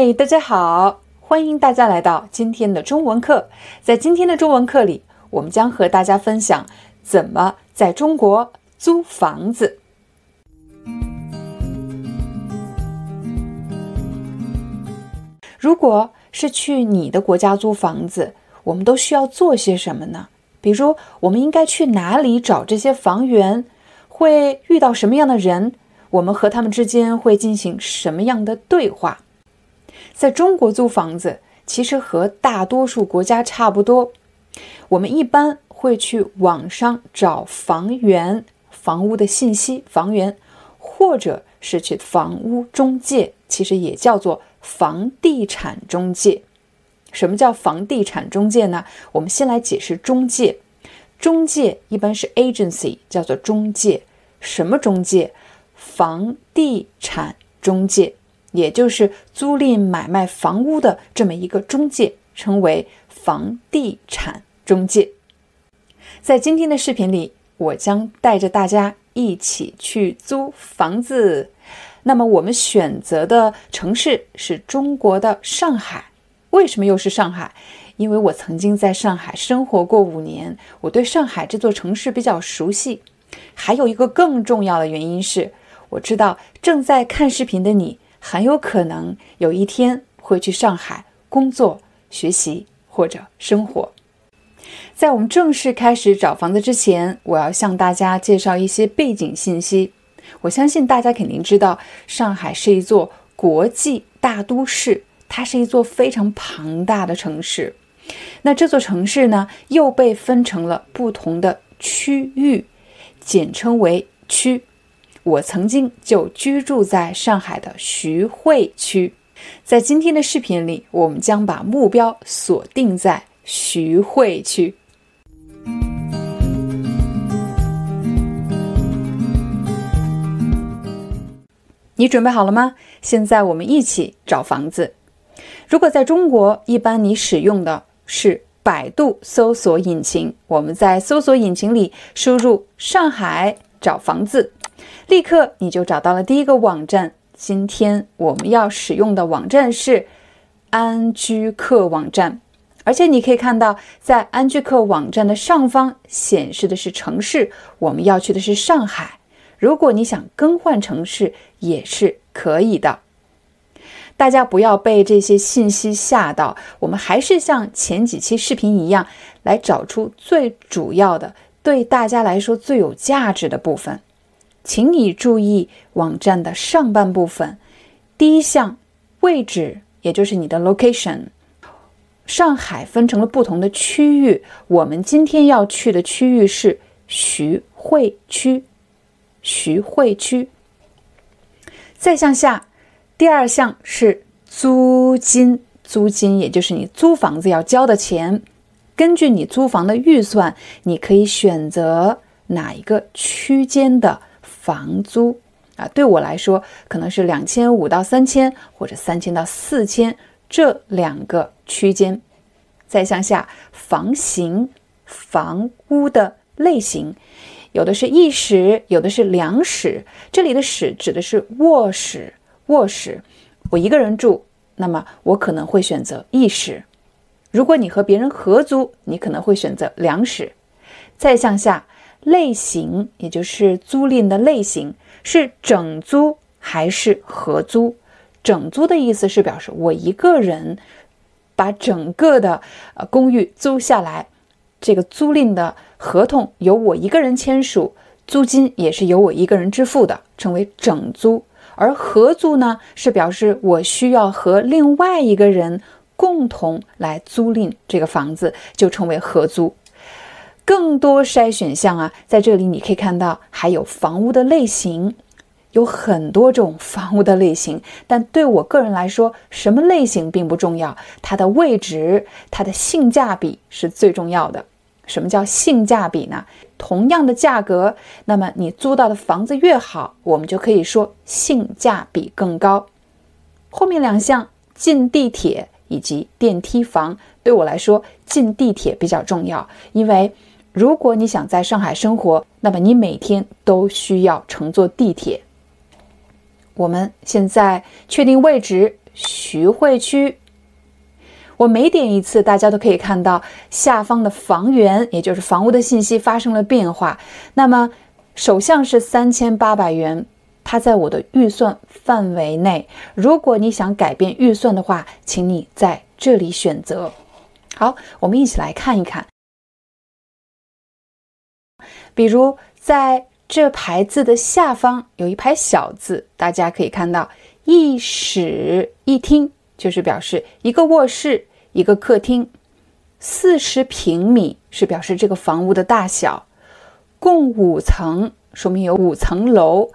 嘿，大家好，欢迎大家来到今天的中文课。在今天的中文课里，我们将和大家分享怎么在中国租房子。如果是去你的国家租房子，我们都需要做些什么呢？比如，我们应该去哪里找这些房源？会遇到什么样的人？我们和他们之间会进行什么样的对话？在中国租房子，其实和大多数国家差不多。我们一般会去网上找房源、房屋的信息、房源，或者是去房屋中介，其实也叫做房地产中介。什么叫房地产中介呢？我们先来解释中介。中介一般是 agency，叫做中介。什么中介？房地产中介。也就是租赁买卖房屋的这么一个中介，称为房地产中介。在今天的视频里，我将带着大家一起去租房子。那么我们选择的城市是中国的上海。为什么又是上海？因为我曾经在上海生活过五年，我对上海这座城市比较熟悉。还有一个更重要的原因是，我知道正在看视频的你。很有可能有一天会去上海工作、学习或者生活。在我们正式开始找房子之前，我要向大家介绍一些背景信息。我相信大家肯定知道，上海是一座国际大都市，它是一座非常庞大的城市。那这座城市呢，又被分成了不同的区域，简称为区。我曾经就居住在上海的徐汇区，在今天的视频里，我们将把目标锁定在徐汇区。你准备好了吗？现在我们一起找房子。如果在中国，一般你使用的是百度搜索引擎，我们在搜索引擎里输入“上海找房子”。立刻你就找到了第一个网站。今天我们要使用的网站是安居客网站，而且你可以看到，在安居客网站的上方显示的是城市，我们要去的是上海。如果你想更换城市，也是可以的。大家不要被这些信息吓到，我们还是像前几期视频一样，来找出最主要的、对大家来说最有价值的部分。请你注意网站的上半部分，第一项位置，也就是你的 location。上海分成了不同的区域，我们今天要去的区域是徐汇区。徐汇区。再向下，第二项是租金，租金也就是你租房子要交的钱。根据你租房的预算，你可以选择哪一个区间的。房租啊，对我来说可能是两千五到三千，或者三千到四千这两个区间。再向下，房型、房屋的类型，有的是一室，有的是两室。这里的室指的是卧室，卧室。我一个人住，那么我可能会选择一室。如果你和别人合租，你可能会选择两室。再向下。类型，也就是租赁的类型，是整租还是合租？整租的意思是表示我一个人把整个的呃公寓租下来，这个租赁的合同由我一个人签署，租金也是由我一个人支付的，称为整租。而合租呢，是表示我需要和另外一个人共同来租赁这个房子，就称为合租。更多筛选项啊，在这里你可以看到，还有房屋的类型，有很多种房屋的类型，但对我个人来说，什么类型并不重要，它的位置、它的性价比是最重要的。什么叫性价比呢？同样的价格，那么你租到的房子越好，我们就可以说性价比更高。后面两项近地铁以及电梯房，对我来说，近地铁比较重要，因为如果你想在上海生活，那么你每天都需要乘坐地铁。我们现在确定位置，徐汇区。我每点一次，大家都可以看到下方的房源，也就是房屋的信息发生了变化。那么首项是三千八百元，它在我的预算范围内。如果你想改变预算的话，请你在这里选择。好，我们一起来看一看，比如在。这排字的下方有一排小字，大家可以看到“一室一厅”，就是表示一个卧室、一个客厅。四十平米是表示这个房屋的大小，共五层，说明有五层楼。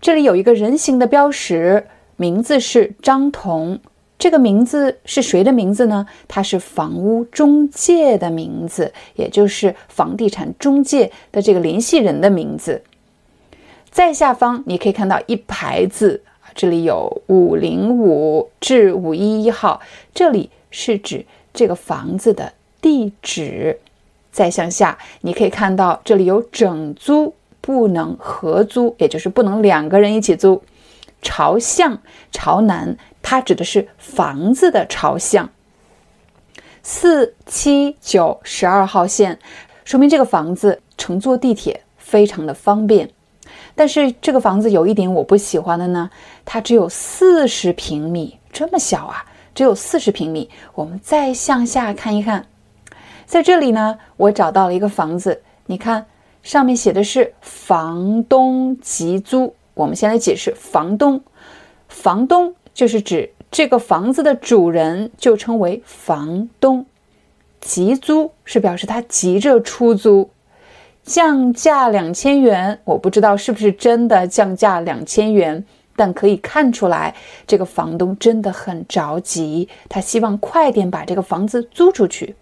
这里有一个人形的标识，名字是张彤。这个名字是谁的名字呢？它是房屋中介的名字，也就是房地产中介的这个联系人的名字。在下方你可以看到一排字这里有五零五至五一一号，这里是指这个房子的地址。再向下，你可以看到这里有整租，不能合租，也就是不能两个人一起租。朝向朝南，它指的是房子的朝向。四七九十二号线，说明这个房子乘坐地铁非常的方便。但是这个房子有一点我不喜欢的呢，它只有四十平米，这么小啊，只有四十平米。我们再向下看一看，在这里呢，我找到了一个房子，你看上面写的是房东急租。我们先来解释房东，房东就是指这个房子的主人，就称为房东。急租是表示他急着出租。降价两千元，我不知道是不是真的降价两千元，但可以看出来，这个房东真的很着急，他希望快点把这个房子租出去。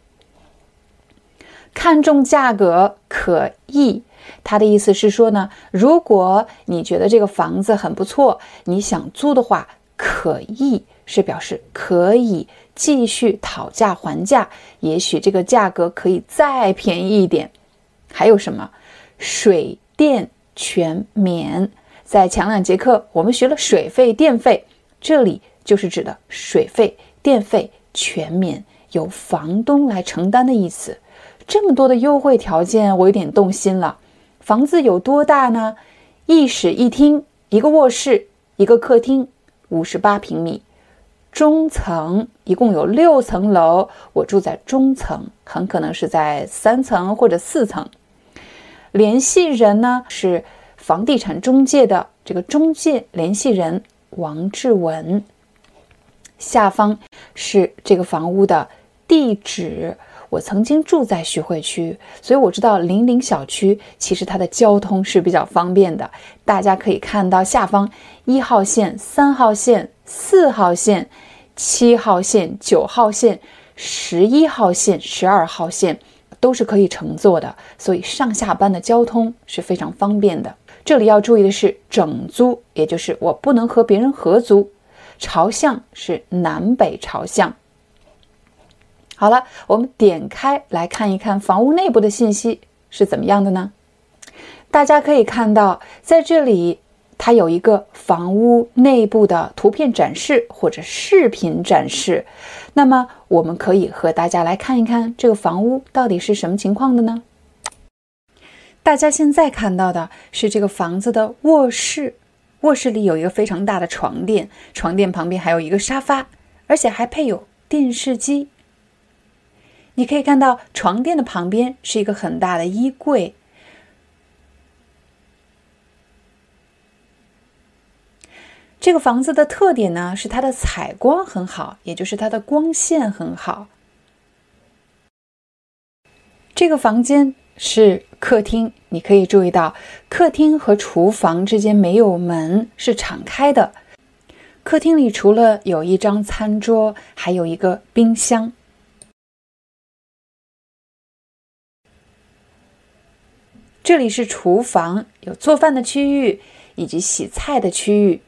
看中价格可议，他的意思是说呢，如果你觉得这个房子很不错，你想租的话，可议是表示可以继续讨价还价，也许这个价格可以再便宜一点。还有什么？水电全免。在前两节课，我们学了水费、电费，这里就是指的水费、电费全免，由房东来承担的意思。这么多的优惠条件，我有点动心了。房子有多大呢？一室一厅，一个卧室，一个客厅，五十八平米。中层一共有六层楼，我住在中层，很可能是在三层或者四层。联系人呢是房地产中介的这个中介联系人王志文。下方是这个房屋的地址。我曾经住在徐汇区，所以我知道零陵小区其实它的交通是比较方便的。大家可以看到下方一号线、三号线、四号线、七号线、九号线、十一号线、十二号线。都是可以乘坐的，所以上下班的交通是非常方便的。这里要注意的是整租，也就是我不能和别人合租。朝向是南北朝向。好了，我们点开来看一看房屋内部的信息是怎么样的呢？大家可以看到，在这里。它有一个房屋内部的图片展示或者视频展示，那么我们可以和大家来看一看这个房屋到底是什么情况的呢？大家现在看到的是这个房子的卧室，卧室里有一个非常大的床垫，床垫旁边还有一个沙发，而且还配有电视机。你可以看到床垫的旁边是一个很大的衣柜。这个房子的特点呢，是它的采光很好，也就是它的光线很好。这个房间是客厅，你可以注意到客厅和厨房之间没有门，是敞开的。客厅里除了有一张餐桌，还有一个冰箱。这里是厨房，有做饭的区域以及洗菜的区域。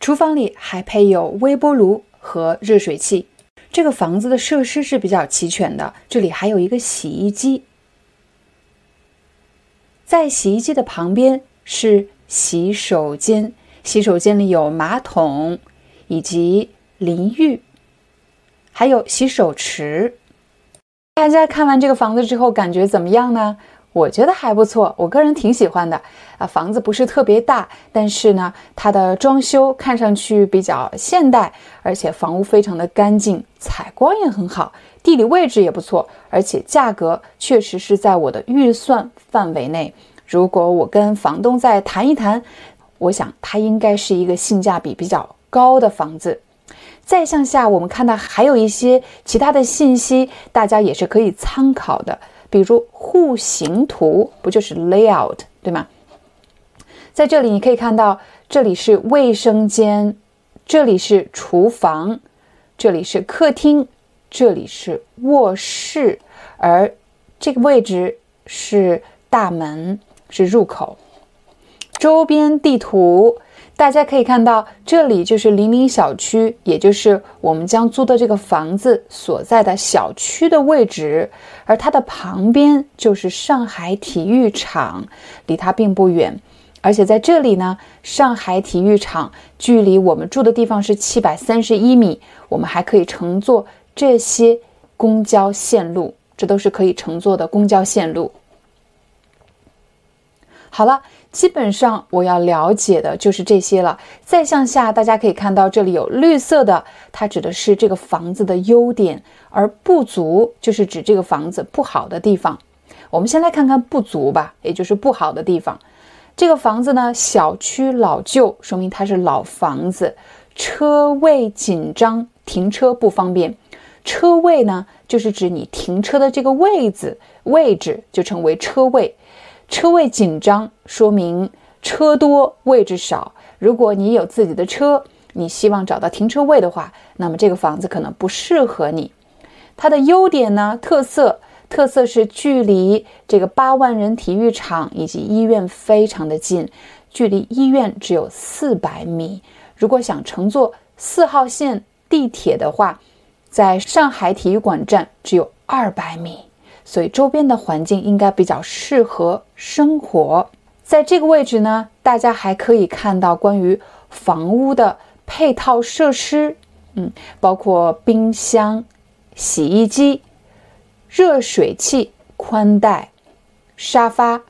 厨房里还配有微波炉和热水器。这个房子的设施是比较齐全的。这里还有一个洗衣机，在洗衣机的旁边是洗手间，洗手间里有马桶以及淋浴，还有洗手池。大家看完这个房子之后，感觉怎么样呢？我觉得还不错，我个人挺喜欢的啊。房子不是特别大，但是呢，它的装修看上去比较现代，而且房屋非常的干净，采光也很好，地理位置也不错，而且价格确实是在我的预算范围内。如果我跟房东再谈一谈，我想它应该是一个性价比比较高的房子。再向下，我们看到还有一些其他的信息，大家也是可以参考的。比如户型图不就是 layout 对吗？在这里你可以看到，这里是卫生间，这里是厨房，这里是客厅，这里是卧室，而这个位置是大门，是入口。周边地图。大家可以看到，这里就是零零小区，也就是我们将租的这个房子所在的小区的位置，而它的旁边就是上海体育场，离它并不远。而且在这里呢，上海体育场距离我们住的地方是七百三十一米，我们还可以乘坐这些公交线路，这都是可以乘坐的公交线路。好了。基本上我要了解的就是这些了。再向下，大家可以看到这里有绿色的，它指的是这个房子的优点，而不足就是指这个房子不好的地方。我们先来看看不足吧，也就是不好的地方。这个房子呢，小区老旧，说明它是老房子，车位紧张，停车不方便。车位呢，就是指你停车的这个位子，位置就称为车位。车位紧张，说明车多位置少。如果你有自己的车，你希望找到停车位的话，那么这个房子可能不适合你。它的优点呢？特色特色是距离这个八万人体育场以及医院非常的近，距离医院只有四百米。如果想乘坐四号线地铁的话，在上海体育馆站只有二百米。所以周边的环境应该比较适合生活。在这个位置呢，大家还可以看到关于房屋的配套设施，嗯，包括冰箱、洗衣机、热水器、宽带、沙发、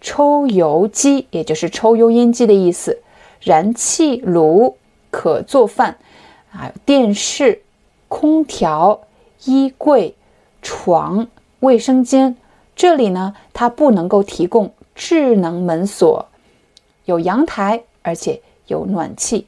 抽油机，也就是抽油烟机的意思，燃气炉可做饭，还有电视、空调、衣柜、床。卫生间，这里呢，它不能够提供智能门锁，有阳台，而且有暖气。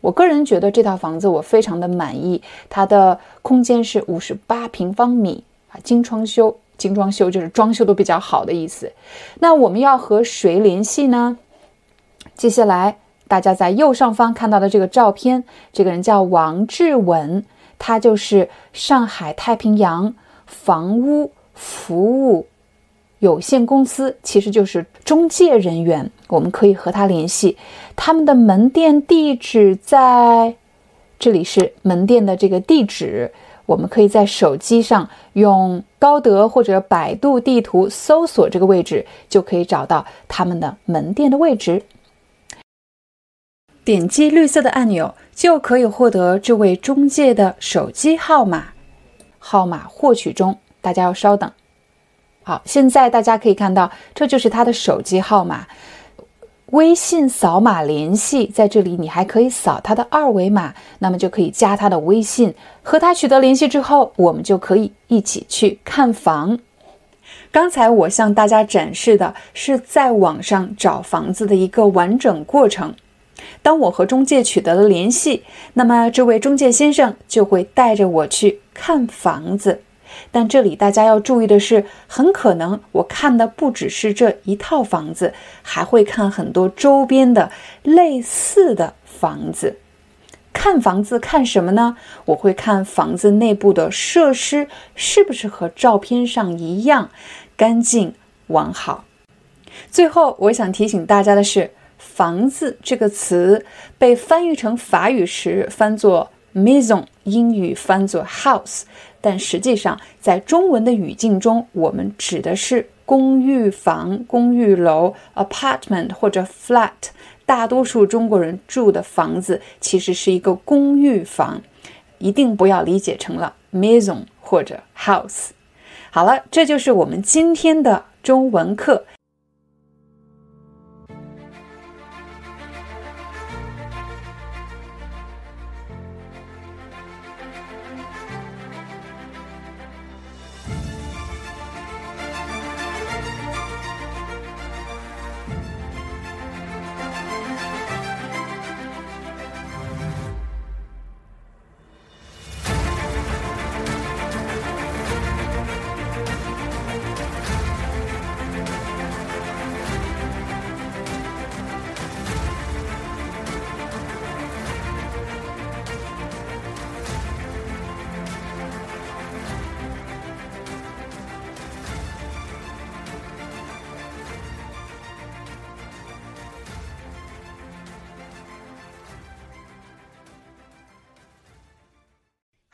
我个人觉得这套房子我非常的满意，它的空间是五十八平方米啊，精装修，精装修就是装修都比较好的意思。那我们要和谁联系呢？接下来大家在右上方看到的这个照片，这个人叫王志文，他就是上海太平洋房屋。服务有限公司其实就是中介人员，我们可以和他联系。他们的门店地址在这里，是门店的这个地址。我们可以在手机上用高德或者百度地图搜索这个位置，就可以找到他们的门店的位置。点击绿色的按钮，就可以获得这位中介的手机号码。号码获取中。大家要稍等。好，现在大家可以看到，这就是他的手机号码。微信扫码联系，在这里你还可以扫他的二维码，那么就可以加他的微信。和他取得联系之后，我们就可以一起去看房。刚才我向大家展示的是在网上找房子的一个完整过程。当我和中介取得了联系，那么这位中介先生就会带着我去看房子。但这里大家要注意的是，很可能我看的不只是这一套房子，还会看很多周边的类似的房子。看房子看什么呢？我会看房子内部的设施是不是和照片上一样干净完好。最后，我想提醒大家的是，“房子”这个词被翻译成法语时翻作 “maison”，英语翻作 “house”，但实际上在中文的语境中，我们指的是公寓房、公寓楼 （apartment） 或者 “flat”。大多数中国人住的房子其实是一个公寓房，一定不要理解成了 maison 或者 house。好了，这就是我们今天的中文课。